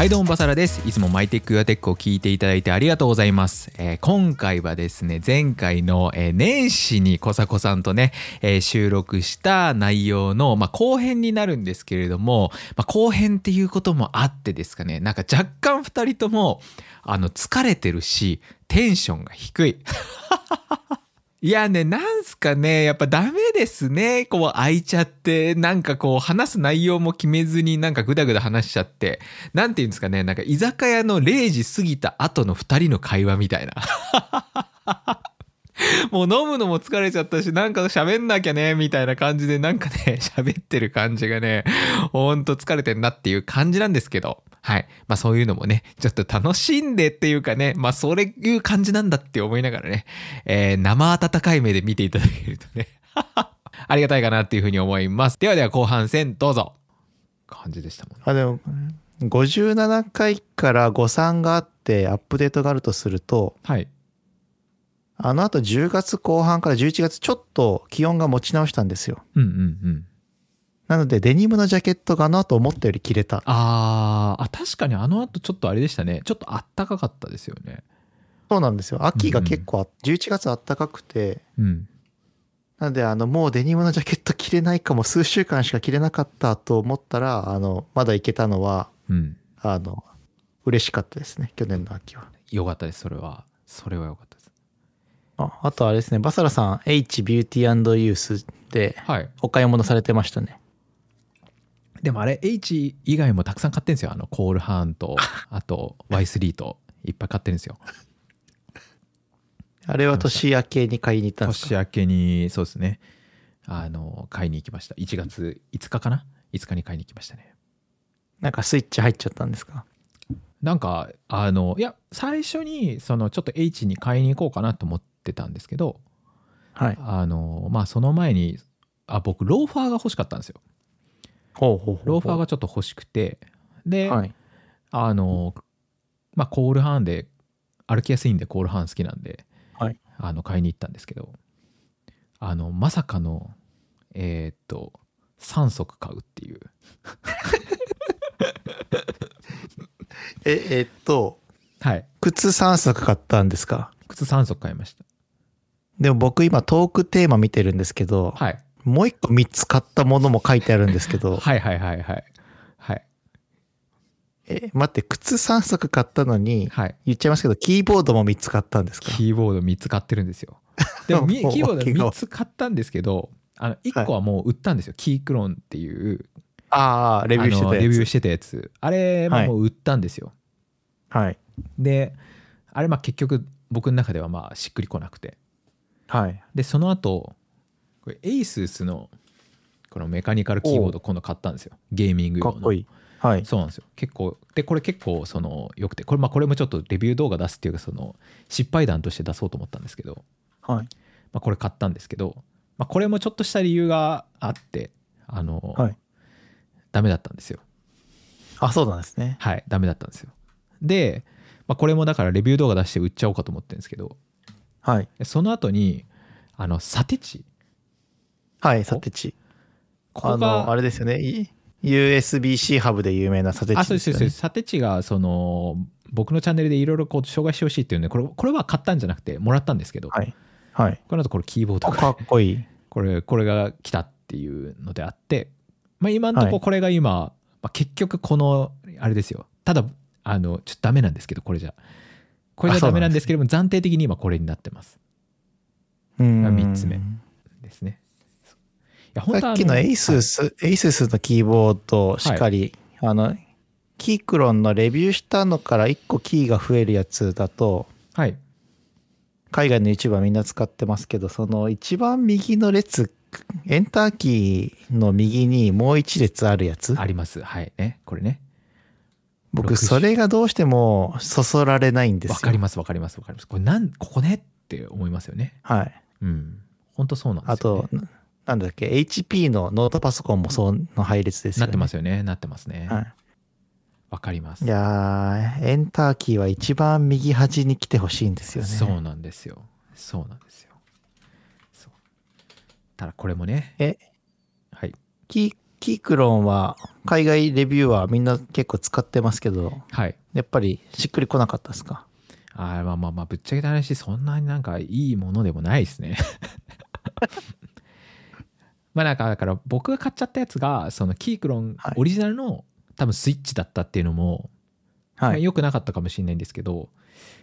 はいどうもバサラです。いつもマイテックユアテックを聞いていただいてありがとうございます、えー今回はですね前回の、えー年始にコサコさんとね、えー収録した内容の、まあ、後編になるんですけれども、まあ、後編っていうこともあってですかねなんか若干2人ともあの疲れてるしテンションが低い。いやね、なんすかね、やっぱダメですね。こう開いちゃって、なんかこう話す内容も決めずになんかグダグダ話しちゃって、なんていうんですかね、なんか居酒屋の0時過ぎた後の2人の会話みたいな。もう飲むのも疲れちゃったし、なんか喋んなきゃね、みたいな感じで、なんかね、喋ってる感じがね、ほんと疲れてんなっていう感じなんですけど、はい。まあそういうのもね、ちょっと楽しんでっていうかね、まあそういう感じなんだって思いながらね、えー生温かい目で見ていただけるとね、ありがたいかなっていうふうに思います。ではでは後半戦どうぞ。感じでしたもんね。あ、でも、57回から誤算があってアップデートがあるとすると、はい。あの後10月後半から11月ちょっと気温が持ち直したんですよ。うんうんうん。なのでデニムのジャケットがあの後思ったより着れた。あーあ、確かにあの後ちょっとあれでしたね。ちょっとあったかかったですよね。そうなんですよ。秋が結構あ、11月あったかくて、うん。なのであのもうデニムのジャケット着れないかも数週間しか着れなかったと思ったら、あの、まだいけたのは、うん。あの、嬉しかったですね。去年の秋は。よかったです、それは。それはよかったです。ああとあれですね、バサラさん、H ビューティーユースではい。お買い物されてましたね。でもあれ H 以外もたくさん買ってんですよ。あのコールハーンと あと Y3 といっぱい買ってるんですよ。あれは年明けに買いに行ったんですか？年明けにそうですね。あの買いに行きました。1月5日かな？5日に買いに行きましたね。なんかスイッチ入っちゃったんですか？なんかあのいや最初にそのちょっと H に買いに行こうかなと思ってたんですけどはい。あのまあその前にあ僕ローファーが欲しかったんですよローファーがちょっと欲しくて。で、はい。あのまあコールハーンで歩きやすいんでコールハーン好きなんで、はい。あの買いに行ったんですけどあのまさかのえーっと3足買うっていう。え、えっと、はい。靴3足買ったんですか？靴3足買いました。でも僕今トークテーマ見てるんですけど、はいもう一個3つ買ったものも書いてあるんですけど、はいはいはいはい。はい。え、待って、靴3足買ったのに、はい。言っちゃいますけど、キーボードも3つ買ったんですか？キーボード3つ買ってるんですよ。でも みもうキーボード訳が3つ買ったんですけどあの1個はもう売ったんですよ、キークロンっていうああ、レビューしてたあのレビューやしてたやつ。あれももう売ったんですよ、つ。はい。であれまあ結局僕の中ではまあしっくりこなくて。はい。でその後これ ASUS のこのメカニカルキーボード今度買ったんですよゲーミング用のかっこいい。はい。そうなんですよ結構でこれ結構そのよくてこれまあこれもちょっとレビュー動画出すっていうかその失敗談として出そうと思ったんですけど、はい。まあ、これ買ったんですけど、まあ、これもちょっとした理由があってあの、はいダメだったんですよあ、そうなんですね。はいダメだったんですよで、まあ、これもだからレビュー動画出して売っちゃおうかと思ってるんですけどはい。その後にあのサテチはい、サテチ。あここがの、あれですよね。い USB-C ハブで有名なサテあチですよねそうですそうです。サテチがその僕のチャンネルでいろいろこう紹介してほしいっていうんでこれこれは買ったんじゃなくてもらったんですけど、はい。はい。この後これキーボードかっこいい。これこれが来たっていうのであって、まあ、今のとここれが今、まあ、結局このあれですよただあのちょっとダメなんですけどこれじゃこれじゃダメなんですけども暫定的に今これになってますうーん。三つ目ですねいや本当はあさっきのはい。ASUS、のキーボードしかり、あの、キークロンのレビューしたのから1個キーが増えるやつだと、はい。海外の YouTuber みんな使ってますけど、その一番右の列、エンターキーの右にもう一列あるやつ？あります。はい。ねこれね。僕、60それがどうしてもそそられないんですよ。わかりますわかりますわかります。これなんここねって思いますよね。はい。うん。本当そうなんですあよ、ね、と、なんだっけ、HP のノートパソコンもその配列ですよね。なってますよね。なってますね。わ、はかります。い。いやー、エンターキーは一番右端に来てほしいんですよね。そうなんですよ。そうなんですよ。ただこれもね。え、はい。キーキークロンは海外レビューはみんな結構使ってますけど、はい。やっぱりしっくりこなかったですか？あーまあまあまあぶっちゃけた話そんなになんかいいものでもないですねまあなんかだから僕が買っちゃったやつがそのキークロンはい。オリジナルの多分スイッチだったっていうのも、まは良くなかったかもしれないんですけど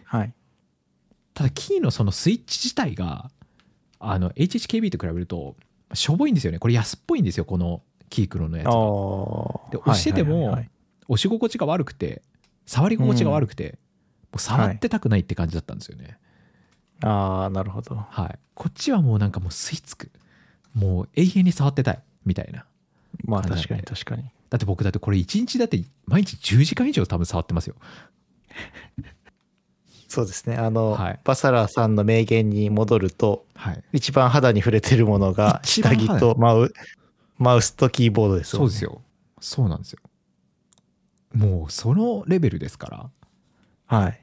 はい。ただキーのそのスイッチ自体があの HHKB と比べるとしょぼいんですよね。これ安っぽいんですよこのキークロンのやつあが。あ。で押してても押し心地が悪くて触り心地が悪くて、もう触ってたくないって感じだったんですよね、ああ、なるほど。はい。こっちはもうなんかもう吸い付くもう永遠に触ってたいみたいな。まあ確かに確かに。だって僕だってこれ1日だって毎日10時間以上多分触ってますよ。そうですね。あの、はい。バサラさんの名言に戻ると、はい。一番肌に触れてるものが下着とマウマウスとキーボードですよね。そうですよ。そうなんですよ。もうそのレベルですから。はい。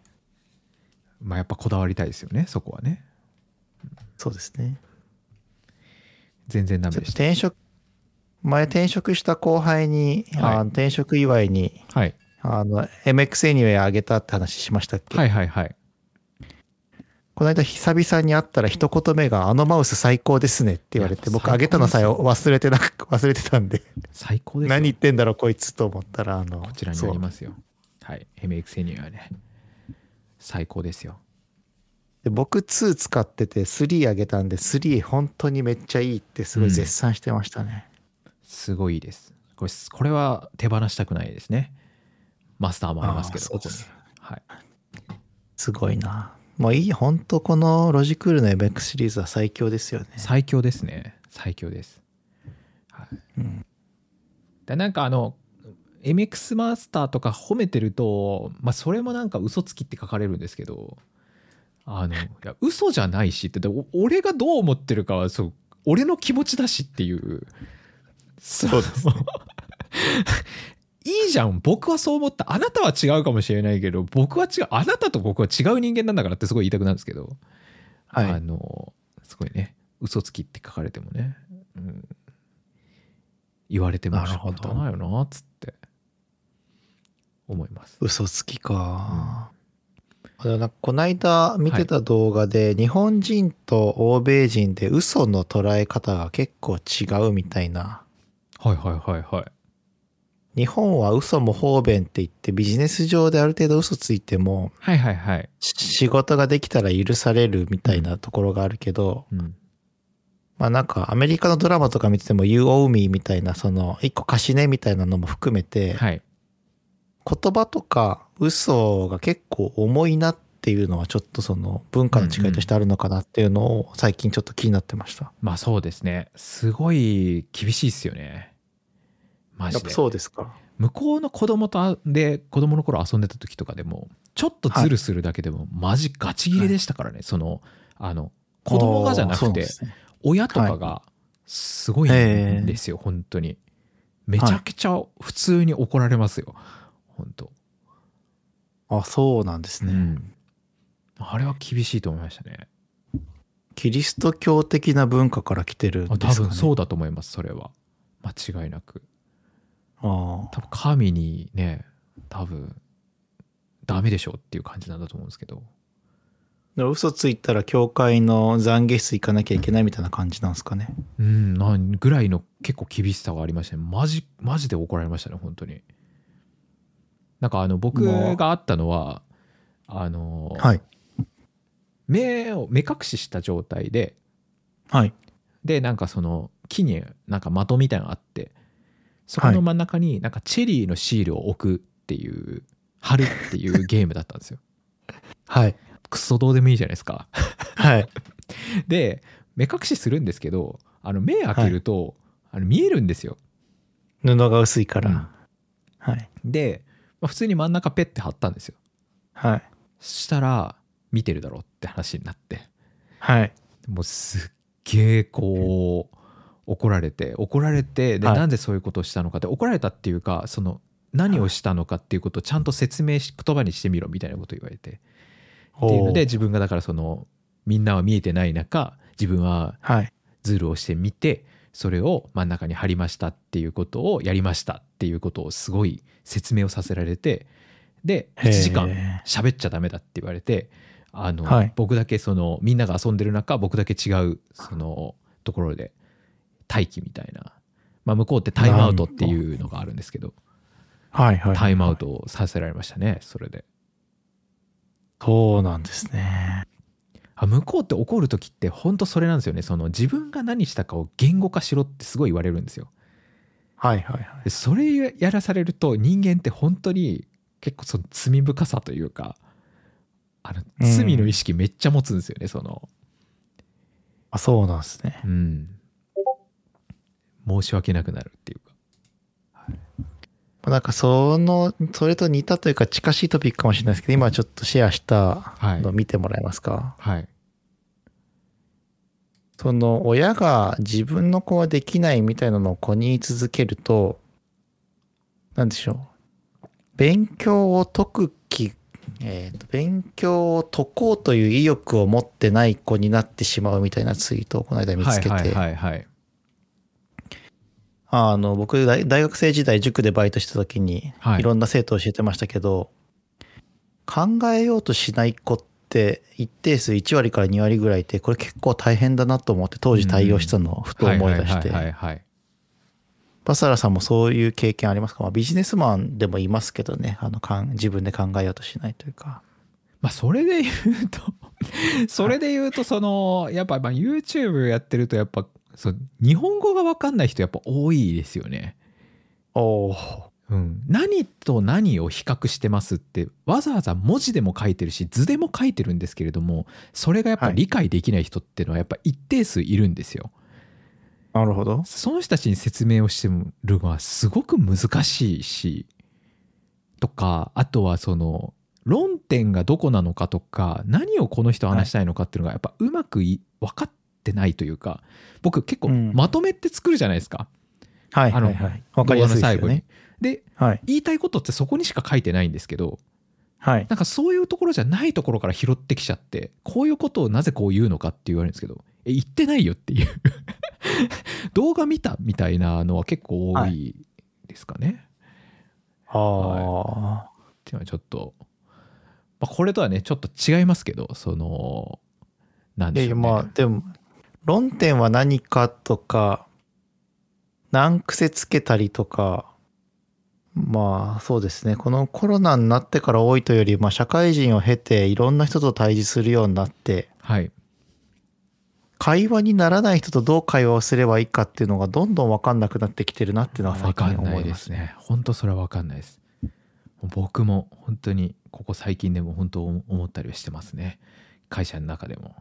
まあやっぱこだわりたいですよねそこはね。そうですね。全然ダメでした。転職、前転職した後輩に、はい。あの転職祝いに、はい。あの、MX エニウェイあげたって話しましたっけ、はいはいはい。この間久々に会ったら一言目が、あのマウス最高ですねって言われて、僕あげたのさえ忘れてなく、忘れてたんで、最高ですよ。何言ってんだろうこいつと思ったら、あの、こちらにありますよ。はい。MX にはね最高ですよで僕2使ってて3あげたんで3本当にめっちゃいいってすごい絶賛してましたね、すごいです。これこれは手放したくないですね。マスターもありますけどそうです。ここに。はい。すごいな。もういい本当このロジクールの MX シリーズは最強ですよね。最強ですね。最強です、はい。うん。でなんかあの MX マスターとか褒めてるとまあそれもなんか嘘つきって書かれるんですけどあのいや嘘じゃないしって俺がどう思ってるかはそう俺の気持ちだしっていう。そうですね。いいじゃん。僕はそう思った。あなたは違うかもしれないけど僕は違うあなたと僕は違う人間なんだからってすごい言いたくなるんですけど、はい。あのすごいね。嘘つきって書かれてもね、うん、言われても仕方ないよなっつって。思います。嘘つきか、あのなんかこの間見てた動画で、日本人と欧米人で嘘の捉え方が結構違うみたいなはいはいはいはい。日本は嘘も方便って言ってビジネス上である程度嘘ついてもはいはいはい。し仕事ができたら許されるみたいなところがあるけど、うん、まあなんかアメリカのドラマとか見てても You owe me みたいなその一個貸しねみたいなのも含めてはい。言葉とか嘘が結構重いなっていうのはちょっとその文化の違いとしてあるのかなっていうのを最近ちょっと気になってました。まあそうですね。すごい厳しいっすよね。マジで。うですか。向こうの子供とあで子供の頃遊んでた時とかでもちょっとズルするだけでもマジガチギレでしたからね、そのあの子供がじゃなくて、ね、親とかがすごいんですよ、本当にめちゃくちゃ普通に怒られますよ、本当。あ、そうなんですね。うん。あれは厳しいと思いましたね。キリスト教的な文化から来てるんあですか、ね、多分そうだと思いますそれは。間違いなく。あ多分神にね多分ダメでしょっていう感じなんだと思うんですけど。あ。嘘ついたら教会の懺悔室行かなきゃいけないみたいな感じなんですかね。うんなんぐらいの結構厳しさがありましたね。マジマジで怒られましたね本当になんかあの僕があったのはあの、はい。目を目隠しした状態ではい。でなんかその木になんか的みたいなのがあってそこの真ん中になんかチェリーのシールを置くっていう貼るっていうゲームだったんですよ はい。クソどうでもいいじゃないですかはい。で目隠しするんですけどあの目開けると、あの見えるんですよ布が薄いから。うんはい。で、まあ、普通に真ん中ペッて貼ったんですよはい。そしたら見てるだろうって話になってはい。もうすっげえこう怒られて怒られてで、はいなんでそういうことをしたのかって怒られたっていうかその何をしたのかっていうことをちゃんと説明し言葉にしてみろみたいなことを言われてっていうので自分がだからそのみんなは見えてない中自分ははい。ズルをしてみてそれを真ん中に貼りましたっていうことをやりましたっていうことをすごい説明をさせられてで1時間へ喋っちゃダメだって言われてあの、はい僕だけそのみんなが遊んでる中僕だけ違うそのところで待機みたいな、まあ、向こうってタイムアウトっていうのがあるんですけどはいはい。タイムアウトをさせられましたねそれでそうなんですね。あ向こうって怒る時って本当それなんですよね。その自分が何したかを言語化しろってすごい言われるんですよ。はいはいはい。でそれやらされると人間って本当に結構その罪深さというかあのうん。罪の意識めっちゃ持つんですよね、その。あ、そうなんですね。うん。申し訳なくなるっていうかなんかその、それと似たというか近しいトピックかもしれないですけど、今ちょっとシェアしたはい。の見てもらえますか、はい。その親が自分の子はできないみたいなのを子に言い続けると、なんでしょう？勉強を解く気、えーと勉強を解こうという意欲を持ってない子になってしまうみたいなツイートをこの間見つけて、はいはいはいはいあの、僕大、大学生時代塾でバイトした時に、はい。いろんな生徒を教えてましたけど、考えようとしない子って一定数1割から2割ぐらいいて、これ結構大変だなと思って当時対応したのをふと思い出して。はい、はいはいはい。バサラさんもそういう経験ありますか、まあ、ビジネスマンでもいますけどね、あの、かん自分で考えようとしないというか。まあそれで言うとそれで言うとそのやっぱまあ YouTube やってるとやっぱそう日本語が分かんない人やっぱ多いですよね。おお。うん、何と何を比較してますってわざわざ文字でも書いてるし図でも書いてるんですけれどもそれがやっぱはい理解できない人っていうのはやっぱ一定数いるんですよ。なるほど。その人たちに説明をしてるのはすごく難しいしとかあとはその論点がどこなのかとか何をこの人話したいのかっていうのがやっぱうまくい分かってないというか僕結構うんまとめって作るじゃないですか、はいあのはいはい。わかりやすいですよね。ではい。言いたいことってそこにしか書いてないんですけどはい。なんかそういうところじゃないところから拾ってきちゃってこういうことをなぜこう言うのかって言われるんですけどえ言ってないよっていう 動画見たみたいなのは結構多いですかね。ああ。っていうのはちょっと、まあ、これとはねちょっと違いますけどそのなんいやいやでしょうね。まあでも論点は何かとか難癖つけたりとかまあそうですね。このコロナになってから多いというより、まあ、社会人を経ていろんな人と対峙するようになってはい。会話にならない人とどう会話をすればいいかっていうのがどんどん分かんなくなってきてるなっていうのは分最近思いますすね。ね本当それは分かんないです。僕も本当にここ最近でも本当思ったりはしてますね。会社の中でも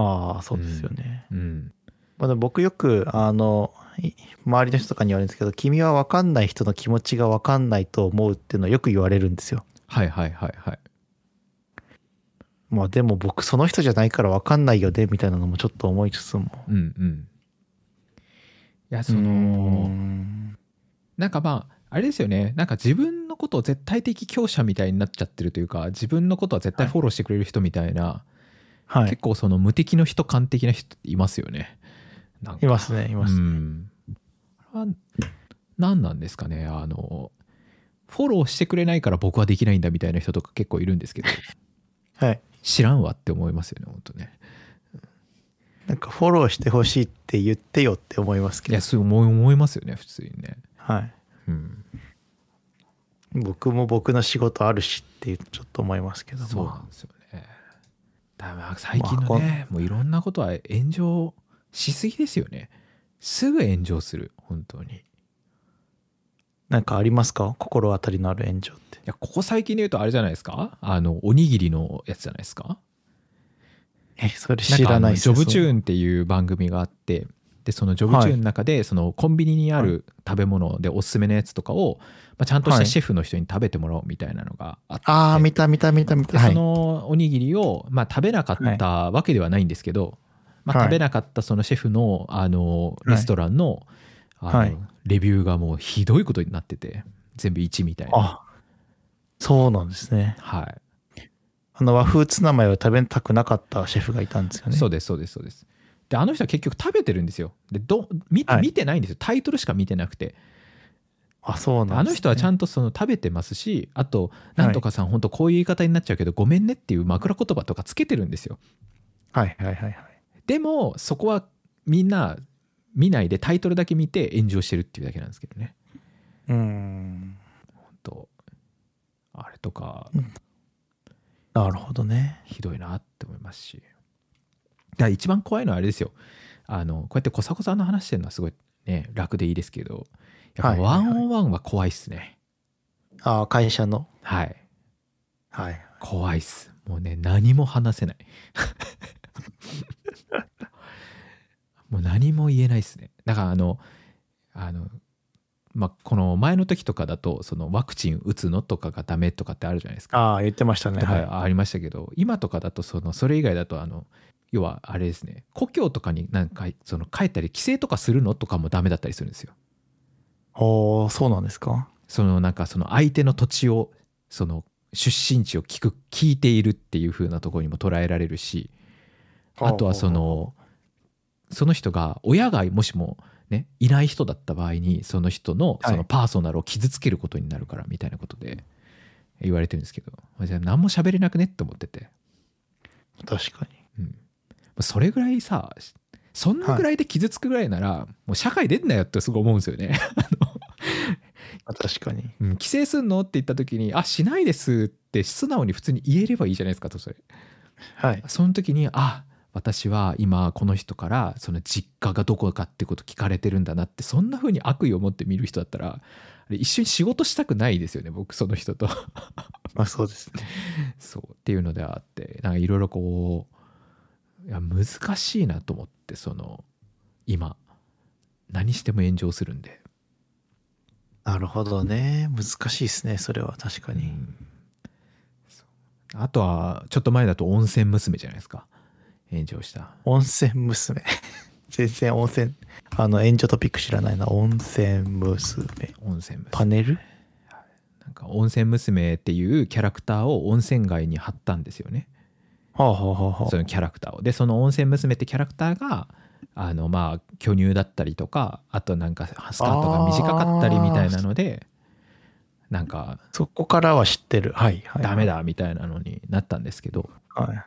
ああそうですよね。うんまあ、僕よくあのい周りの人とかに言われるんですけど君は分かんない人の気持ちが分かんないと思うっていうのをよく言われるんですよ。はいはいはいはいまあでも僕その人じゃないから分かんないよねみたいなのもちょっと思いつつも。うんうんいやそのんなんかまああれですよねなんか自分のことを絶対的強者みたいになっちゃってるというか自分のことは絶対フォローしてくれる人みたいな、はい。結構その無敵の人感的な人っていますよね。いますね、いますね。うん。あ何なんですかね。あのフォローしてくれないから僕はできないんだみたいな人とか結構いるんですけど。はい。知らんわって思いますよね本当ね。なんかフォローしてほしいって言ってよって思いますけど。いや。そう思い思いますよね普通にね。はい。うん。僕も僕の仕事あるしってちょっと思いますけどそうなまんですよね最近のね、もういろんなことは炎上しすぎですよね。すぐ炎上する本当に。なんかありますか？心当たりのある炎上って。やここ最近で言うとあれじゃないですか？あのおにぎりのやつじゃないですか？え、それ知らないっすジョブチュン。ーンっていう番組があってでそのジョブチューンの中でそのコンビニにある食べ物でおすすめのやつとかを、まあ、ちゃんとしたシェフの人に食べてもらおうみたいなのがあって、ああ、見た見た見た見た。でそはい。のおにぎりを、まあ、食べなかったわけではないんですけど、まあ、はい食べなかったそのシェフのあのレストランの,、あのはいレビューがもうひどいことになってて全部1みたいな。あ、そうなんですね。はいあの和風ツナマヨを食べたくなかったシェフがいたんですよね。そうですそうですそうです。であの人は結局食べてるんですよ。でど見見てないんですよ。タイトルしか見てなくて。あ、そうなんです、ね。あの人はちゃんんとその食べてますしあとなんとかさん本当こういう言い方になっちゃうけどごめんねっていう枕言葉とかつけてるんですよ。はいはいはいはい。でもそこはみんな見ないでタイトルだけ見て炎上してるっていうだけなんですけどね。うーん。本当。あれとかなるほどね。ひどいなって思いますしら一番怖いのはあれですよあのこうやって小迫さんの話してるのはすごいね楽でいいですけどやっぱワはいはいはいンオンワンは怖いっすねあ会社の？はいはい。怖いっすもうね何も話せない もう何も言えないっすねだからあのあのまあこの前の時とかだとそのワクチン打つのとかがダメとかってあるじゃないですかああ、言ってましたね。とはい。かありましたけど、今とかだとそのそれ以外だとあの要はあれですね故郷とかになんかその帰ったり帰省とかするのとかもダメだったりするんですよ。おーそうなんですかそのなんかその相手の土地をその出身地を聞く聞いているっていう風なところにも捉えられるしあとはそのその人が親がもしもねいない人だった場合にその人のはいそのパーソナルを傷つけることになるからみたいなことで言われてるんですけどじゃあ何も喋れなくねって思ってて。確かに。うん、それぐらいさそんなぐらいで傷つくぐらいなら、もう社会出んなよってすごい思うんですよね。あ確かに。うん、帰省すんのって言った時に「あしないです」って素直に普通に言えればいいじゃないですかとそれ。はい。その時に「あ私は今この人からその実家がどこかってこと聞かれてるんだな」ってそんな風に悪意を持って見る人だったら一緒に仕事したくないですよね僕その人と。まあそうですね。そうっていうのであってなんかいろいろこういや難しいなと思ってその今何しても炎上するんで、なるほどね。難しいですね。それは確かに。うんあとはちょっと前だと温泉娘じゃないですか炎上した温泉娘。全然温泉、あの、炎上トピック知らないな。温泉娘。温泉娘パネル？なんか温泉娘っていうキャラクターを温泉街に貼ったんですよねはあはあはあはそのキャラクターをでその温泉娘ってキャラクターがあのまあ巨乳だったりとかあとなんかスカートが短かったりみたいなのでなんかそこからは知ってる。はい。はい、ダメ。だみたいなのになったんですけどはい。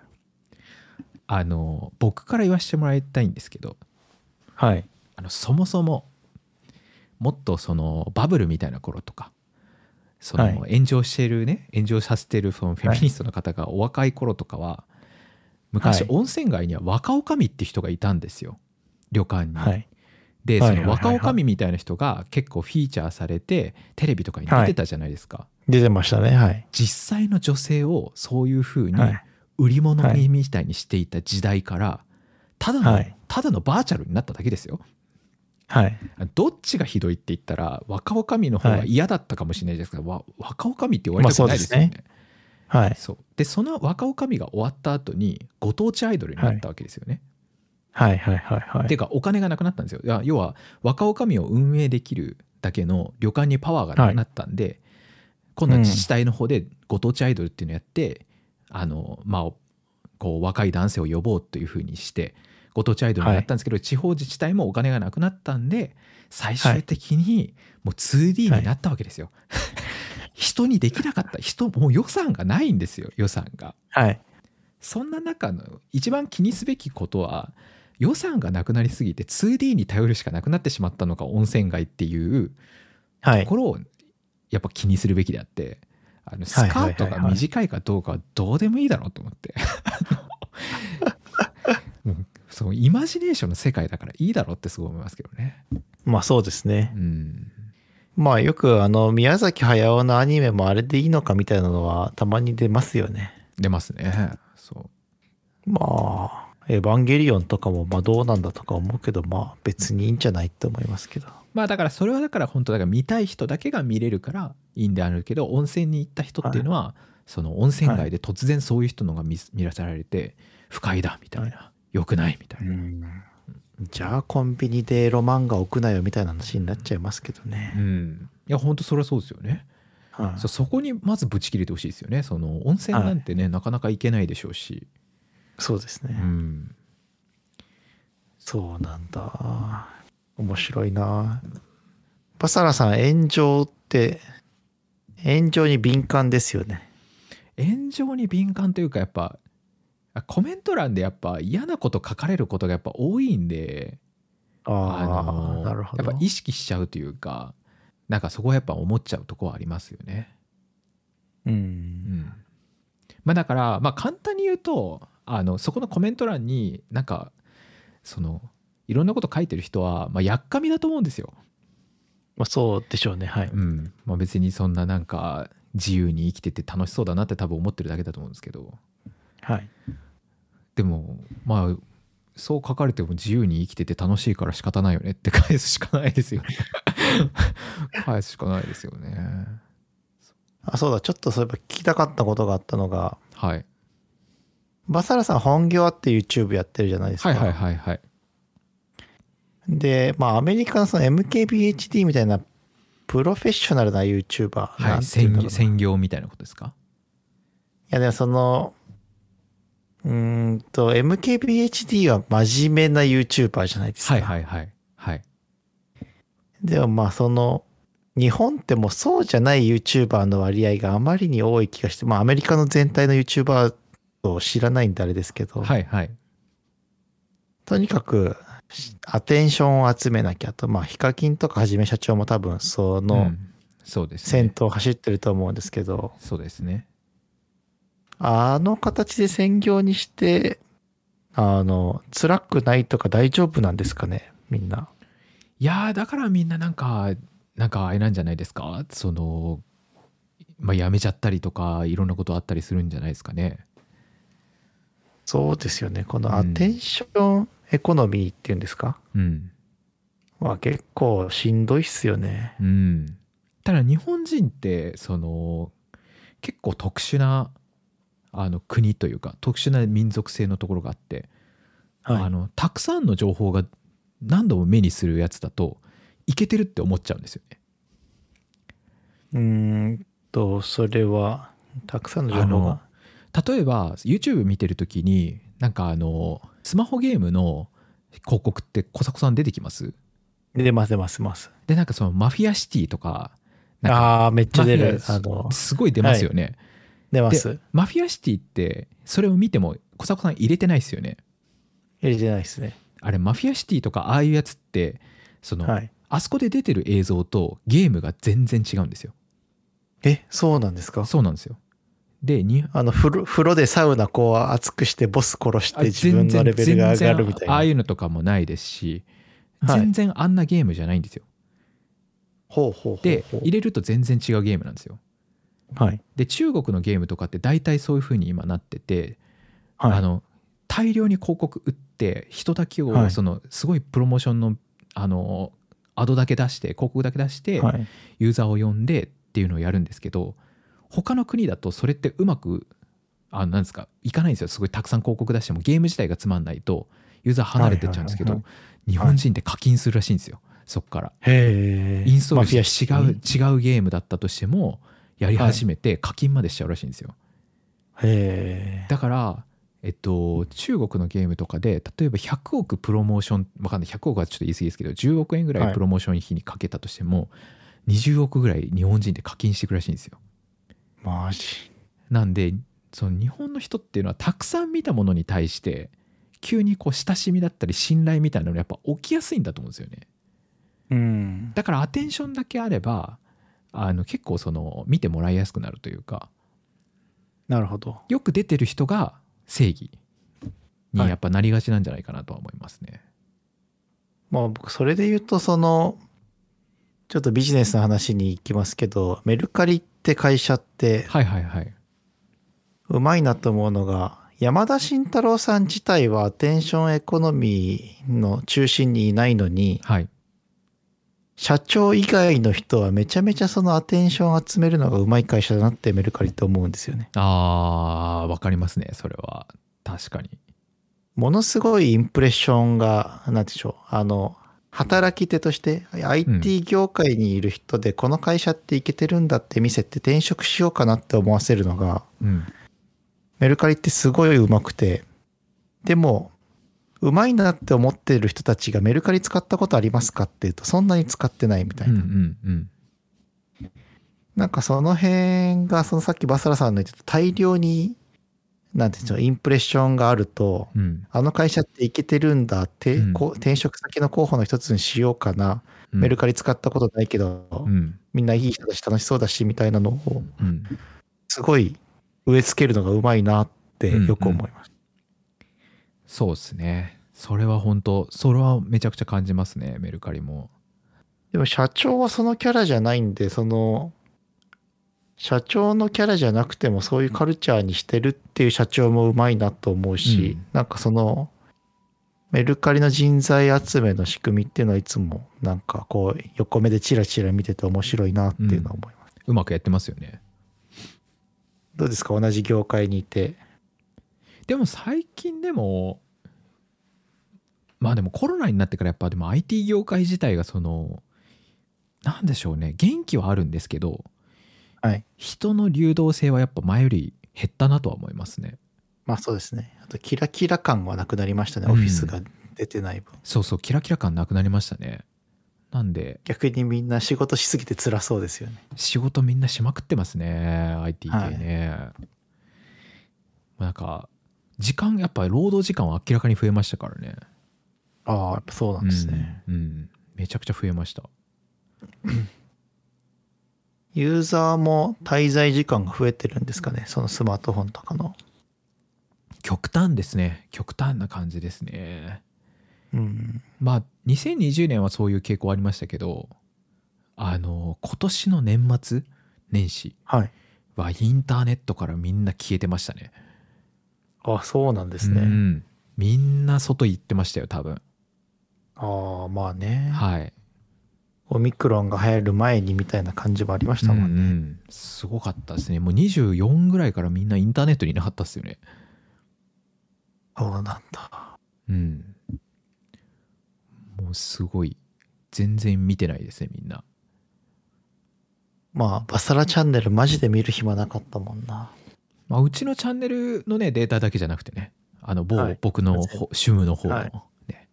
あの僕から言わせてもらいたいんですけどはい。あのそもそももっとそのバブルみたいな頃とかそのはい炎上してるね炎上させてるそのフェミニストの方がお若い頃とかは昔はい温泉街には若女将って人がいたんですよ旅館に。はい。でそはいはいはいはいの若女将みたいな人が結構フィーチャーされてテレビとかに出てたじゃないですか。出てましたね。はい。実際の女性をそういうふうにはい。売り物にみたいにしていた時代からただの、はいただのバーチャルになっただけですよ。はい。どっちがひどいって言ったら若女将の方が嫌だったかもしれないですけど、わ若女将って言われたくないですよね。まあはい。そうでその若女将が終わった後にご当地アイドルになったわけですよね。はいはいはいはい。ていうかお金がなくなったんですよ要は若女将を運営できるだけの旅館にパワーがなくなったんで、今度は自治体の方でご当地アイドルっていうのをやって、あのまあこう若い男性を呼ぼうというふうにしてご当地アイドルになったんですけど、地方自治体もお金がなくなったんで最終的にもう 2D になったわけですよ。人にできなかった人もう予算がないんですよ予算が。はい。そんな中の一番気にすべきことは予算がなくなりすぎて 2D に頼るしかなくなってしまったのが温泉街っていうはいとこ。ろをやっぱ気にするべきであってあのスはいカートが短いかどうかはどうでもいいだろうと思って もうそのイマジネーションの世界だからいいだろうってすごい思いますけどね。まあそうですねう。んまあよくあの宮崎駿のアニメもあれでいいのかみたいなのはたまに出ますよね。出ますね。そうまあ、エヴァンゲリオンとかもまあどうなんだとか思うけど、まあ別にいいんじゃないって思いますけど。まあだからそれはだから本当だから見たい人だけが見れるからいいんであるけど温泉に行った人っていうのはその温泉街で突然そういう人のが見見らせられて不快だみたいな良くないみたいな。じゃあコンビニでエロ漫画置くなよみたいな話になっちゃいますけどうね。ん、いや本当それはそうですよね。はいそそこにまずぶち切れてほしいですよね。その温泉なんてね、なかなか行けないでしょうし。そうですね。うん。そうなんだ。面白いな。バサラさん、炎上って、炎上に敏感ですよね。炎上に敏感というかやっぱあコメント欄でやっぱ嫌なこと書かれることがやっぱ多いんでああ、のなるほど。やっぱ意識しちゃうというかなんかそこはやっぱ思っちゃうとこはありますよね。う。うんん、まあだからまあ簡単に言うとあのそこのコメント欄になんかそのいろんなこと書いてる人は、まあ、やっかみだと思うんですよ。まあそうでしょうね。はい。うんまあ、別にそんななんか自由に生きてて楽しそうだなって多分思ってるだけだと思うんですけどはい。でもまあそう書かれても自由に生きてて楽しいから仕方ないよねって返すしかないですよね。返すしかないですよね。あ、そうだ。ちょっとそういえば聞きたかったことがあったのが、はい。バサラさん本業あって YouTube やってるじゃないですか。はいはいはいはい。で、まあアメリカのその MKBHD みたいなプロフェッショナルな YouTuber はい。専業みたいなことですか？いやでもその、うーんと、MKBHD は真面目な YouTuber じゃないですか。はいはいはい。はい。でもまあその、日本ってもうそうじゃない YouTuber の割合があまりに多い気がして、まあアメリカの全体の YouTuber を知らないんであれですけど、はいはい。とにかくアテンションを集めなきゃと、まあヒカキンとかはじめ社長も多分そのうん。そうです先ね頭を走ってると思うんですけど、そうですねあの形で専業にして、あの、辛くないとか大丈夫なんですかね？みんな。いやーだからみんななんかなんかあれなんじゃないですか？そのまあ辞めちゃったりとかいろんなことあったりするんじゃないですかね？そうですよね。このうん。アテンションエコノミーっていうんですか？うん。は結構しんどいっすよね。うん。ただ日本人ってその結構特殊なあの国というか特殊な民族性のところがあって、あはのたくさんの情報が何度も目にするやつだといけてるって思っちゃうんですよね。い。うーんと、それは、たくさんの情報が。例えば YouTube 見てる時になんかあのスマホゲームの広告って小迫さん出てきます？出ます出ます出ます。でなんかそのマフィアシティとかなんかああー、めっちゃ出る。すごい出ますよね。出ます。マフィアシティってそれを見ても小迫さん入れてないですよね。入れてないですね。あれマフィアシティとかああいうやつってその、はい。あそこで出てる映像とゲームが全然違うんですよ。え、そうなんですか？そうなんですよ。でにあの風呂、風呂でサウナこう熱くしてボス殺してあ自分のレベルが上がるみたいな。ああいうのとかもないですし、はい全然あんなゲームじゃないんですよ。ほうほうほうでほう入れると全然違うゲームなんですよ。はい。で中国のゲームとかって大体そういう風に今なってて、はい。あの大量に広告打って人だけはいをそのすごいプロモーションのあのアドだけ出して広告だけ出してはい。ユーザーを呼んでっていうのをやるんですけど他の国だとそれってうまくあなんですかいかないんですよすごいたくさん広告出してもゲーム自体がつまんないとユーザー離れてっちゃうんですけどはい日本人って課金するらしいんですよそっから。インストールして違う違うゲームだったとしてもやり始めて課金までしちゃうらしいんですよへえ。だからえっと中国のゲームとかで例えば100億プロモーションわかんない100億はちょっと言い過ぎですけど10億円ぐらはいいプロモーション費にかけたとしても、20億ぐらい日本人で課金していくらしいんですよマジ。なんでその日本の人っていうのはたくさん見たものに対して急にこう親しみだったり信頼みたいなのがやっぱ起きやすいんだと思うんですよねうん。だからアテンションだけあればあの結構その見てもらいやすくなるというかなるほど。よく出てる人が正義にはい。やっぱなりがちなんじゃないかなとは思いますね、まあ僕それで言うとそのちょっとビジネスの話に行きますけどメルカリって会社ってはいはいはい。うまいなと思うのが山田慎太郎さん自体はアテンションエコノミーの中心にいないのにはい社長以外の人はめちゃめちゃそのアテンションを集めるのがうまい会社だなってメルカリって思うんですよね。あーわかりますねそれは。確かに。ものすごいインプレッションが何でしょう。あの働き手として IT 業界にいる人でこの会社っていけてるんだって見せて転職しようかなって思わせるのがうん。メルカリってすごいうまくて。でもうまいなって思ってる人たちがメルカリ使ったことありますかっていうと、そんなに使ってないみたいうんうな。んうん。なんかその辺が、そのさっきバサラさんの言ってた大量に、なんていうんでしょう、インプレッションがあると、うん。あの会社っていけてるんだって、うん。こう転職先の候補の一つにしようかな。うん。メルカリ使ったことないけど、うん。みんないい人だし楽しそうだしみたいなのを、うん。すごい植え付けるのがうまいなってよく思います。そうですね。それは本当それはめちゃくちゃ感じますねメルカリも。でも社長はそのキャラじゃないんで、その、社長のキャラじゃなくてもそういうカルチャーにしてるっていう社長もうまいなと思うし、うん。なんかその、メルカリの人材集めの仕組みっていうのはいつもなんかこう横目でチラチラ見てて面白いなっていうのは思います。うまくやってますよね。どうですか？同じ業界にいて。でも最近でもまあでもコロナになってからやっぱでも IT 業界自体がそのなんでしょうね元気はあるんですけどはい。人の流動性はやっぱ前より減ったなとは思いますねまあそうですね。あとキラキラ感はなくなりましたね。うんオフィスが出てない分。そうそうキラキラ感なくなりましたねなんで逆にみんな仕事しすぎて辛そうですよね。仕事みんなしまくってますね IT 系ね、なんか時間やっぱ労働時間は明らかに増えましたからねああ、やっぱそうなんですね。うん、うんめちゃくちゃ増えましたユーザーも滞在時間が増えてるんですかね？そのスマートフォンとかの。極端ですね極端な感じですねうん。まあ2020年はそういう傾向ありましたけどあの今年の年末年始はい。はインターネットからみんな消えてましたねあそうなんですうね。んみんな外行ってましたよ多分ああ、まあね。はいオミクロンが流行る前にみたいな感じもありましたもんね。うんうんすごかったですねもう24ぐらいからみんなインターネットにいなかったっすよねそうなんだ。うんもうすごい全然見てないですねみんなまあ、バサラチャンネルマジで見る暇なかったもんな。まあ、うちのチャンネルのねデータだけじゃなくてねあの某、はい。僕のほ趣務の方の、はい。ね。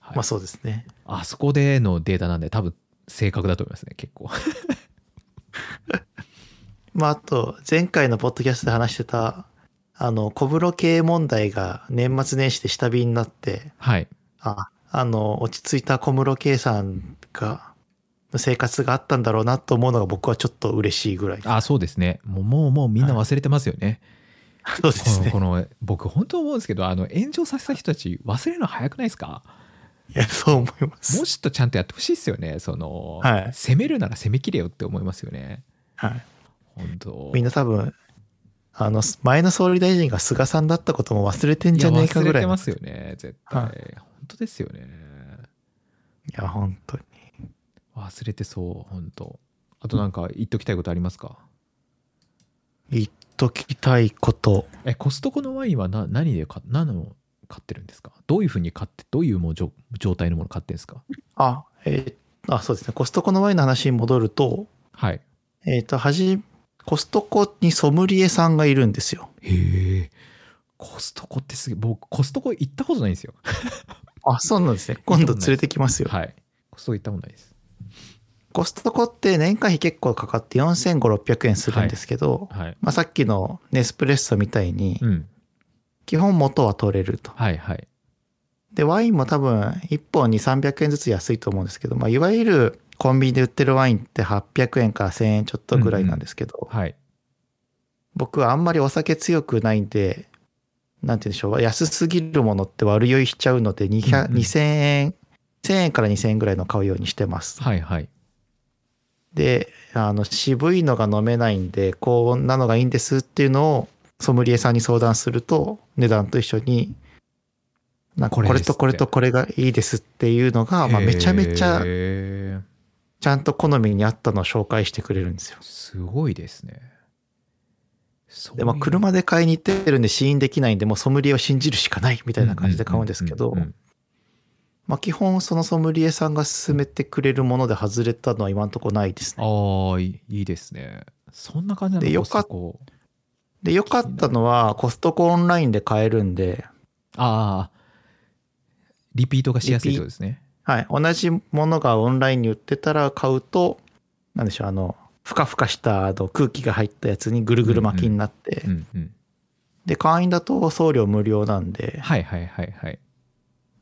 はい。まあそうですね。あそこでのデータなんで多分正確だと思いますね結構。まああと、前回のポッドキャストで話してた、あの、小風呂系問題が年末年始で下火になって、はい。あ、あの、落ち着いた小室圭さんが、の生活があったんだろうなと思うのが僕はちょっと嬉しいぐらい。あそうですねもうもうもうみんな忘れてますよね、そうですねこ。の僕本当思うんですけどあの炎上させた人たち忘れるの早くないですかいや、そう思います。もうちょっとちゃんとやってほしいですよねその、はい攻めるなら攻めきれよって思いますよねはい。本当みんな多分、あの、前の総理大臣が菅さんだったことも忘れてんじゃねえかぐらいの。れてますよね絶対、は本当ですよねいや、本当に。忘れてそう本当あとなんか言っときたいことありますか？言っときたいこと。えコストコのワインはな何で買何を買ってるんですか？どういうふうに買ってどういうもう状状態のもの買ってるんですか？あ、えーあ、そうですね。コストコのワインの話に戻ると、はいえっ、と、はじ、コストコにソムリエさんがいるんですよ。へえコストコってすげえ僕コストコ行ったことないんですよあ、そうなんですね。今度連れてきますよ。はいコストコ行ったことないですコストコって年会費結構かかって4500、600円するんですけど、はい。まあ、さっきのネスプレッソみたいに、うん。基本元は取れると。はいはい。で、ワインも多分1本に300円ずつ安いと思うんですけど、まあ、いわゆるコンビニで売ってるワインって800円から1000円ちょっとぐらいなんですけど、はい。僕はあんまりお酒強くないんで、なんて言うんでしょう、安すぎるものって悪酔いしちゃうので200、うんうん。2000円、1000円から2000円ぐらいの買うようにしてます。はいはいで、あの、渋いのが飲めないんで、こんなのがいいんですっていうのを、ソムリエさんに相談すると、値段と一緒に、なんかここれとこれとこれがいいですっていうのが、まあ、めちゃめちゃちゃんと好みに合ったのを紹介してくれるんですよ。すごいですね。で、まあ、車で買いに行ってるんで試飲できないんで、もうソムリエを信じるしかないみたいな感じで買うんですけどうんうんうんうん、まあ、基本そのソムリエさんが勧めてくれるもので外れたのは今のところないですね。ああいいですね。そんな感じなのでよかっで、良かったのはコストコオンラインで買えるんで、ああリピートがしやすいとですね。はい。同じものがオンラインに売ってたら買うと、なんでしょう、あの、ふかふかしたあの空気が入ったやつにぐるぐる巻きになって、で、会員だと送料無料なんで、はいはいはいはい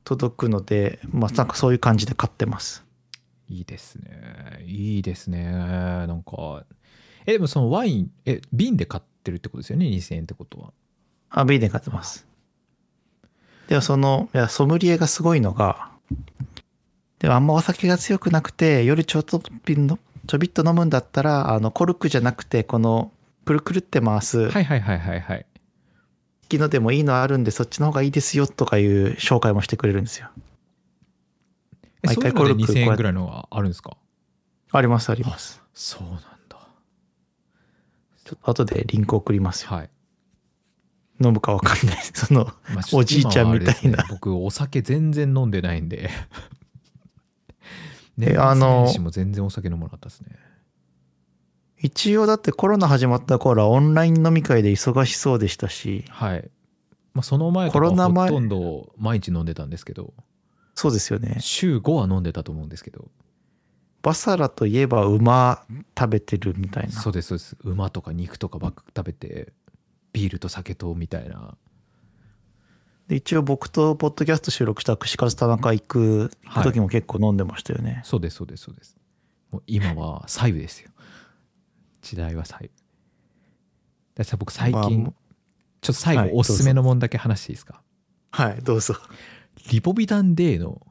届くので、まあ、なんかそういう感じで買ってます。いいですね。いいですね。なんかえでもそのワインえ瓶で買ってるってことですよね？2000円ってことは。あ、B で買ってます。でもその、いや、ソムリエがすごいのが、でもあんまお酒が強くなくて、夜ちょっとびんのちょびっと飲むんだったら、あの、コルクじゃなくて、この、くるくるって回す、はいはいはいはいはい機能でもいいのあるんで、そっちの方がいいですよとかいう紹介もしてくれるんですよ。え毎回2000コルクこうやって円ぐらいのがあるんですか？あります、あります。そうなんだちょっと後でリンク送りますよ。はい、飲むかわかんない。その、おじいちゃんみたいなね僕お酒全然飲んでないんでね えあのも全然お酒飲まなかったですね一応だってコロナ始まった頃はオンライン飲み会で忙しそうでしたし、はい。まあその前かほとんど毎日飲んでたんですけどそうですよね。週5は飲んでたと思うんですけど。バサラといえば馬食べてるみたいな。そうですそうです。馬とか肉とかばっか食べてビールと酒とみたいな。で一応僕とポッドキャスト収録した串カツ田中行く行く時も結構飲んでましたよね。そうですそうですそうです。もう今は左右ですよ時代は左右だから僕最近、まあちょっと最はい後おすすめのもんだけ話していいですか、はい、どうぞ。リポビタン D の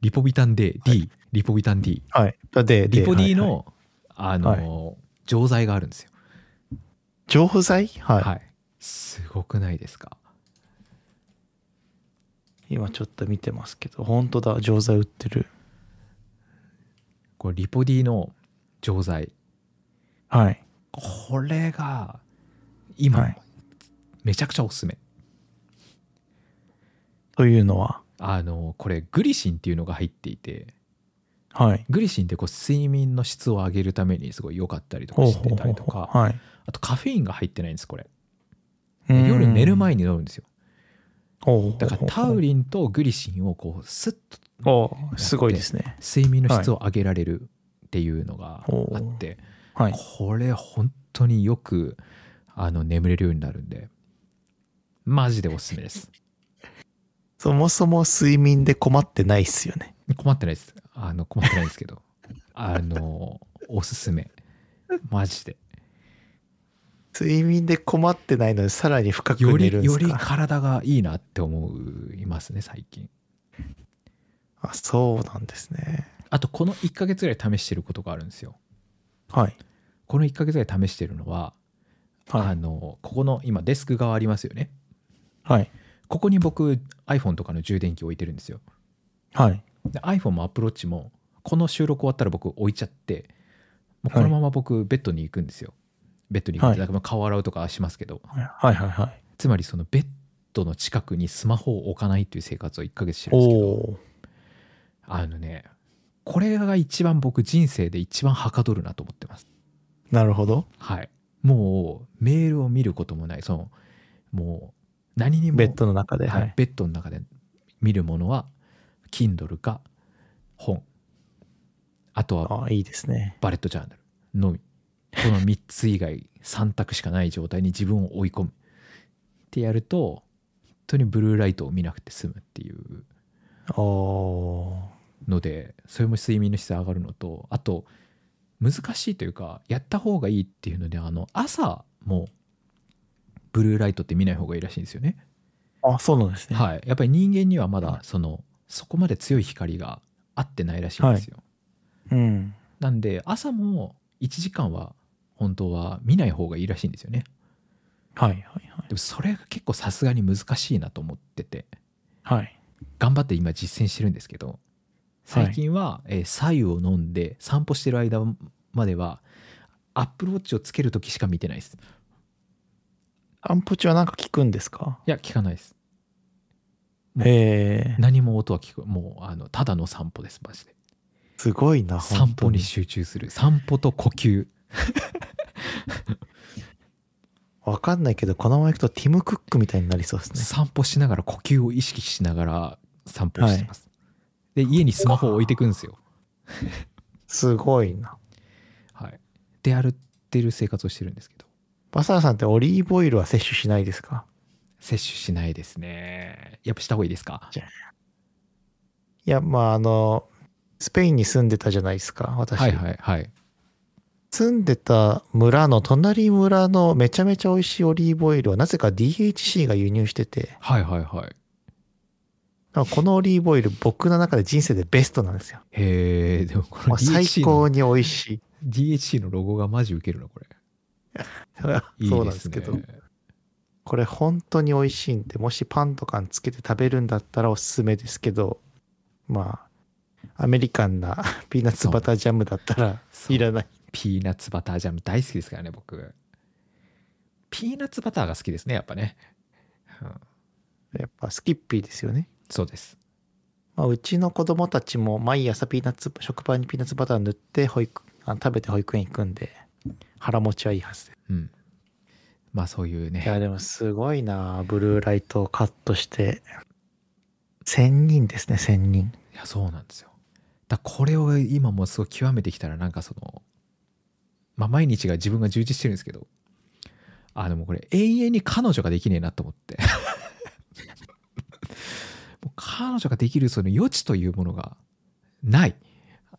リポビタン D、D リポビタン D はい。リポ D はいはい。の、あの、錠剤があるんですよ。錠剤？はい。はい。すごくないですか？今ちょっと見てますけど、本当だ、錠剤売ってる。これリポ D の錠剤はい。これが今、はい。めちゃくちゃおすすめ。というのは、あのこれグリシンっていうのが入っていて。はい。グリシンってこう睡眠の質を上げるためにすごい良かったりとかしてたりとか。はい。あとカフェインが入ってないんですこれ。うん。夜寝る前に飲むんですよ。だからタウリンとグリシンをこうスッとすごいですね。睡眠の質を上げられるっていうのがあって、はい。これ本当によくあの眠れるようになるんで。マジでおすすめです。そもそも睡眠で困ってないっすよね。困ってないです。あの困ってないですけど。あのおすすめ。マジで。睡眠で困ってないので、さらに深くより寝るんでよりすか体がいいなって思いますね最近。あ、そうなんですね。あとこの1ヶ月ぐらい試してることがあるんですよ。はい。この1ヶ月ぐらい試してるのは、はい。あのここの今デスク側ありますよね。はい。ここに僕 iPhone とかの充電器置いてるんですよ。はい。で iPhone も Apple Watch もこの収録終わったら僕置いちゃってもうこのまま僕ベッドに行くんですよ、ベッドに行くんではい。顔洗うとかしますけど。はい。はいはい。つまりそのベッドの近くにスマホを置かないっていう生活を1ヶ月してるんですけどあのねこれが一番僕人生で一番はかどるなと思ってます。ー。なるほど。はい。もうメールを見ることもない。そのもう何にも。ベッドの中で。はい。はい。ベッドの中で見るものは Kindle か本。あとはあいいですね。バレットジャーナル。のみ。この3つ以外 3択しかない状態に自分を追い込む。ってやると本当にブルーライトを見なくて済むっていう。のでそれも睡眠の質上がるのとあと難しいというかやった方がいいっていうのであの朝もブルーライトって見ない方がいいらしいんですよね。ー。あ、そうなんですね。はい、やっぱり人間にはまだそのそこまで強い光が合ってないらしいんですよ。うん。なんで朝も1時間は本当は見ない方がいいらしいんですよね。はいはいはい。でもそれが結構さすがに難しいなと思っててはい。頑張って今実践してるんですけど最近は、えー白湯を飲んで散歩してる間まではアップルウォッチをつける時しか見てないです。アンプチはなんか聞くんですか？いや聞かないです。もうへえ。何も音は聞くもうあのただの散歩ですマジで。すごいな。散歩に集中する散歩と呼吸 わかんないけど、このまま行くとティム・クックみたいになりそうですね。散歩しながら呼吸を意識しながら散歩してます、で家にスマホを置いてくんですよ。すごいな。はい。で歩ってる生活をしてるんですけど。バサラさんってオリーブオイルは摂取しないですか？摂取しないですね。やっぱした方がいいですか？いや、まあ、あの、スペインに住んでたじゃないですか、私。はいはいはい。住んでた村の隣村のめちゃめちゃ美味しいオリーブオイルはなぜか DHC が輸入してて、はいはいはいこのオリーブオイル僕の中で人生でベストなんですよ。へえでもこのもう最高に美味しい。DHC のロゴがマジウケるなこれいい そうなんですけど、これ本当に美味しいんで、もしパンとかにつけて食べるんだったらおすすめですけど、まあ、アメリカンな ピーナッツバタージャムだったらいらない。ピーナッツバタージャム大好きですからね僕ピーナッツバターが好きですねやっぱね、うんやっぱスキッピーですよね。そうです。まあ、うちの子供たちも毎朝ピーナッツ、食パンにピーナッツバター塗って保育、あ食べて保育園行くんで、腹持ちはいいはずです。うん。まあそういうね。いや、でもすごいなブルーライトをカットして、1000人ですね、1000人。いやそうなんですよ。だからこれを今もうすごい極めてきたらなんかそのまあ毎日が自分が充実してるんですけどあでもこれ永遠に彼女ができねえなと思ってもう彼女ができるその余地というものがない。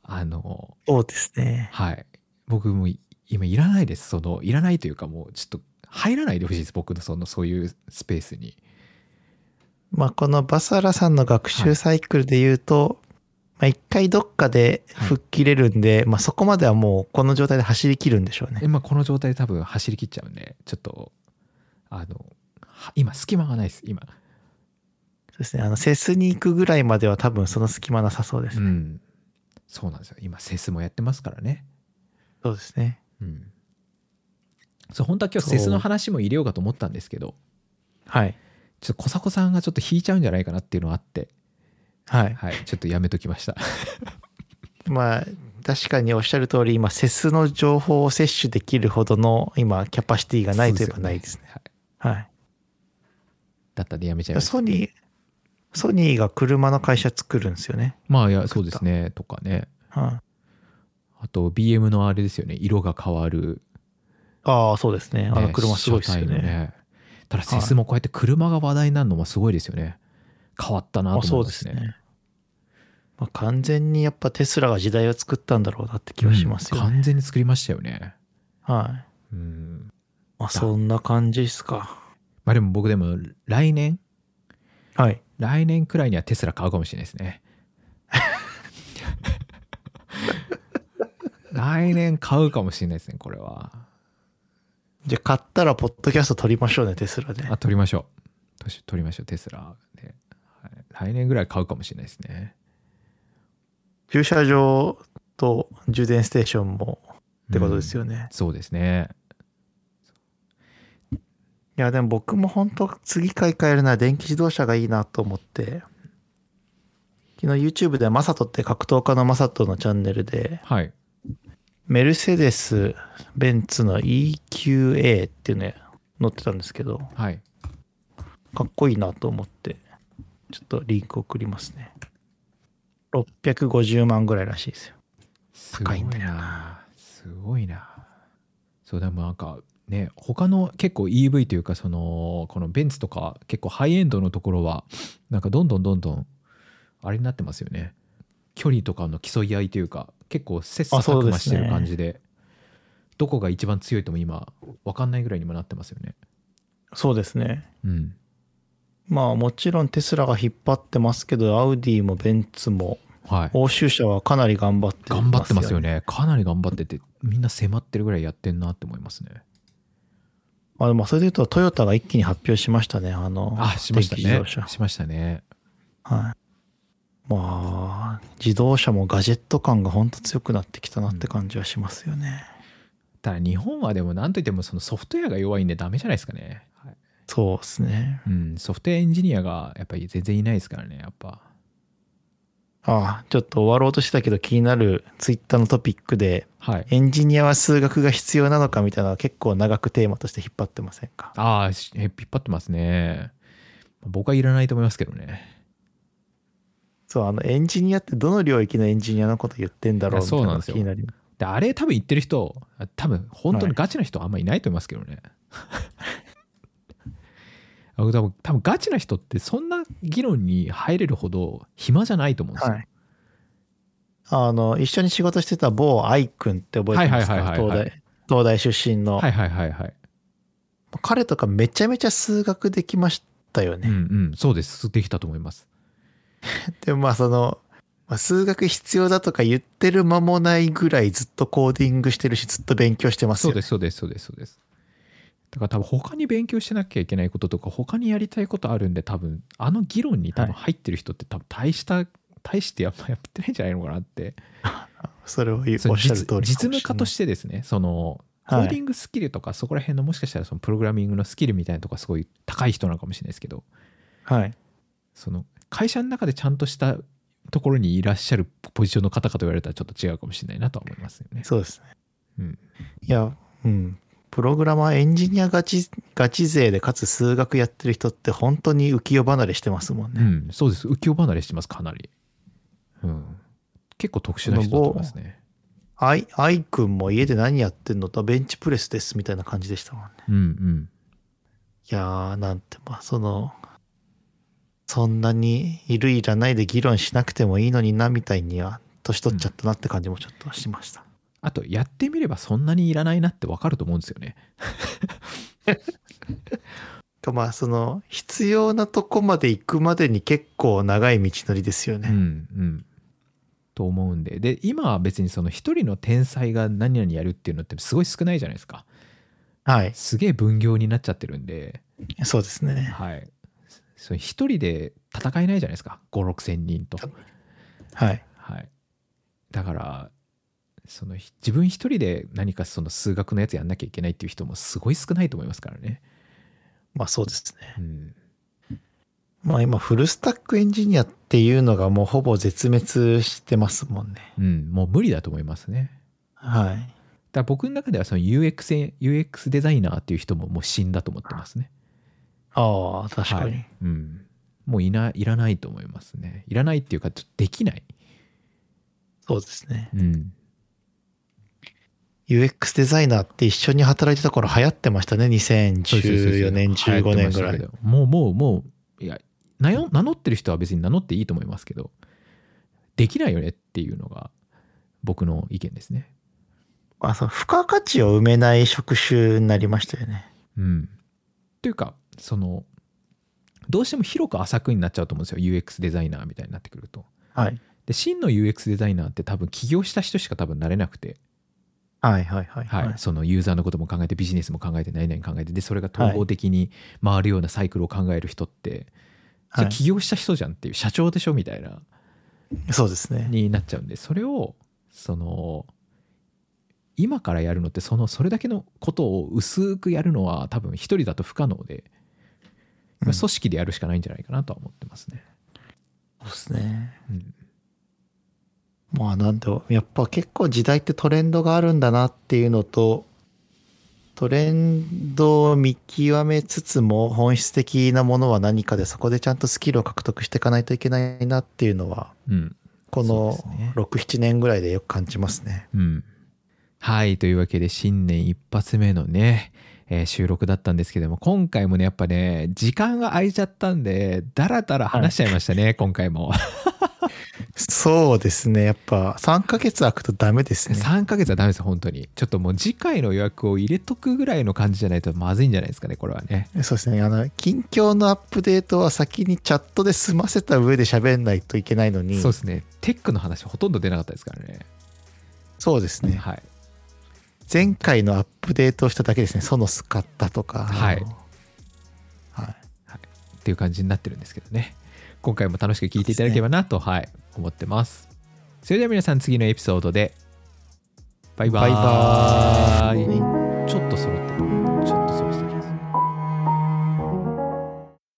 あのそうですね。はい。僕もい今いらないです。そのいらないというかもうちょっと入らないでほしいです。僕のそのそういうスペースに。まあ、このバサラさんの学習サイクルで言うと、まあ、一回どっかで吹っ切れるんで、まあ、そこまではもうこの状態で走り切るんでしょうね。今この状態で多分走り切っちゃうんでちょっとあのは今隙間がないです。今ですね。あの、セスに行くぐらいまでは多分その隙間なさそうですね。うんそうなんですよ今セスもやってますからねそうですね。うんそう本当は今日セスの話も入れようかと思ったんですけどはい。ちょっと小迫さんがちょっと引いちゃうんじゃないかなっていうのがあってはい。はいちょっとやめときました まあ、確かにおっしゃる通り、今、セスの情報を摂取できるほどの、今、キャパシティがないといえばないですね。そうよはい、はい。だったんでやめちゃいましたソニー、ソニーが車の会社作るんですよね。まあいやそうですねとかねはい。あと BM のあれですよね色が変わる、ああ、そうですね。あのね車すごいですよ車体のね。ただセスもこうやって車が話題になるのもすごいですよね変わったなあとそうですね。まあ、完全にやっぱテスラが時代を作ったんだろうなって気はしますよね。うん完全に作りましたよねはい。うんまあ、そんな感じですか。まあでも僕でも来年はい。来年くらいにはテスラ買うかもしれないですね。来年買うかもしれないですねこれは。じゃあ買ったらポッドキャスト撮りましょうね、テスラで。あ取りましょう。取取りましょうテスラで、はい、来年ぐらい買うかもしれないですね。駐車場と充電ステーションもってことですよね。そうですねいや、でも僕も本当次買い替えるなら電気自動車がいいなと思って、昨日 YouTube でマサトって格闘家のマサトのチャンネルで、はい。メルセデス・ベンツの EQA っていうの載ってたんですけど、はい。かっこいいなと思って、ちょっとリンク送りますね。650万ぐらいらしいですよ。すごいな。すごいな。そうでもなんかね他の結構 EV というかそのこのベンツとか結構ハイエンドのところはなんかどんどんどんどんあれになってますよね。距離とかの競い合いというか結構切磋琢磨してる感じでどこが一番強いとも今分かんないぐらいにもなってますよね。そうですね。うん。まあもちろんテスラが引っ張ってますけど、アウディもベンツもはい。欧州車はかなり頑張って頑張ってますよ。ね。かなり頑張っててみんな迫ってるぐらいやってんなって思いますねあでもそれで言うとトヨタが一気に発表しましたね。あの、あしましたね電気自動車。しましたねはい。まあ、自動車もガジェット感が本当強くなってきたなって感じはしますよね。ただ日本はでも何といってもそのソフトウェアが弱いんでダメじゃないですかね、はいそうですね。うん、ソフトウェアエンジニアがやっぱり全然いないですからねやっぱああ、ちょっと終わろうとしてたけど気になるツイッターのトピックで、はい。エンジニアは数学が必要なのかみたいなのは結構長くテーマとして引っ張ってませんか？ああ引っ張ってますね。僕はいらないと思いますけどね。そう、あの、エンジニアってどの領域のエンジニアのこと言ってんだろうみたいなのそうなんです。よが気になります。であれ多分言ってる人多分本当にガチな人はあんまりいないと思いますけどね、あ多分多分ガチな人ってそんな議論に入れるほど暇じゃないと思うんですよ、はい。あの、一緒に仕事してた某愛くんって覚えてますか？東大、東大出身の。はいはいはいはい彼とかめちゃめちゃ数学できましたよね。うんうんそうですできたと思います でもまあその、まあ数学必要だとか言ってる間もないぐらいずっとコーディングしてるしずっと勉強してますよ、ね。そうですそうですそうですそうですだから多分他に勉強しなきゃいけないこととか他にやりたいことあるんで多分あの議論に多分入ってる人って多分大した大してやっぱ やってないんじゃないのかなって それをおっしゃる通り実実務家としてですねそのコはいーディングスキルとかそこら辺のもしかしたらそのプログラミングのスキルみたいなとこすごい高い人なのかもしれないですけどはい。その会社の中でちゃんとしたところにいらっしゃるポジションの方かと言われたらちょっと違うかもしれないなとは思いますよね。そうですね。うん、いや、うん。プログラマー、エンジニアガチ、ガチ勢でかつ数学やってる人って本当に浮世離れしてますもんね。うん、そうです浮世離れしてますかなり。うん、結構特殊な人だと思いますね。アイ、アイくんも家で何やってんのとベンチプレスですみたいな感じでしたもんね。うんうんいやー、なんて、まあ、その、そんなにいるいらないで議論しなくてもいいのにな、みたいには、年取っちゃったなって感じもちょっとしました。あとやってみればそんなにいらないなってわかると思うんですよね。かまあ、その、必要なとこまで行くまでに結構長い道のりですよね。うんうん。と思うんでで今は別にその一人の天才が何々やるっていうのってすごい少ないじゃないですか。はい。すげえ分業になっちゃってるんで、そうですね。はい。それ一人で戦えないじゃないですか5 6千人と。はい。はい。だからそのひ自分一人で何かその数学のやつやんなきゃいけないっていう人もすごい少ないと思いますからね。まあそうですね。うん。まあ今、フルスタックエンジニアっていうのがもうほぼ絶滅してますもんね。うん、もう無理だと思いますね。はい。だ僕の中ではその UX, UX デザイナーっていう人ももう死んだと思ってますね。ああ、確かに。はいうん、もういないらないと思いますね。いらないっていうかちょっとできない。そうですね。うん、UX デザイナーって一緒に働いてた頃流行ってましたね。2014年、15年ぐらい。。もうもうもういや名乗ってる人は別に名乗っていいと思いますけどできないよねっていうのが僕の意見ですね。まあ、そう付加価値を埋めない職種になりましたよね。うん、というかそのどうしても広く浅くになっちゃうと思うんですよ UX デザイナーみたいになってくると。はい。で真の UX デザイナーって多分起業した人しか多分なれなくて、はいはいはい。はいそのユーザーのことも考えてビジネスも考えて何々考えてでそれが統合的に回るようなサイクルを考える人って、それ起業した人じゃんっていう社長でしょみたいなそうですね。になっちゃうんでそれをその今からやるのってそのそれだけのことを薄くやるのは多分一人だと不可能で、うん組織でやるしかないんじゃないかなとは思ってますね。そうですね。うんまあなんで、やっぱ結構時代ってトレンドがあるんだなっていうのと、トレンドを見極めつつも本質的なものは何かでそこでちゃんとスキルを獲得していかないといけないなっていうのは、うんこのですね6、7年ぐらいでよく感じますね。うん。はい。というわけで、新年一発目のね、えー収録だったんですけども、今回もね、やっぱね、時間が空いちゃったんで、だらだら話しちゃいましたね、今回も。そうですね。やっぱ3ヶ月空くとダメですね。3ヶ月はダメです、本当に。ちょっともう次回の予約を入れとくぐらいの感じじゃないとまずいんじゃないですかね、これはね。そうですね。あの、近況のアップデートは先にチャットで済ませた上で喋んないといけないのに、そうですね。テックの話ほとんど出なかったですからね。そうですね。はい。前回のアップデートをしただけですね。ソノス買ったとか。はいはい。っていう感じになってるんですけどね。今回も楽しく聞いていただければなと、はい、思ってます。それでは皆さん次のエピソードで、バイババイーバーイ。ちょっと揃ってる。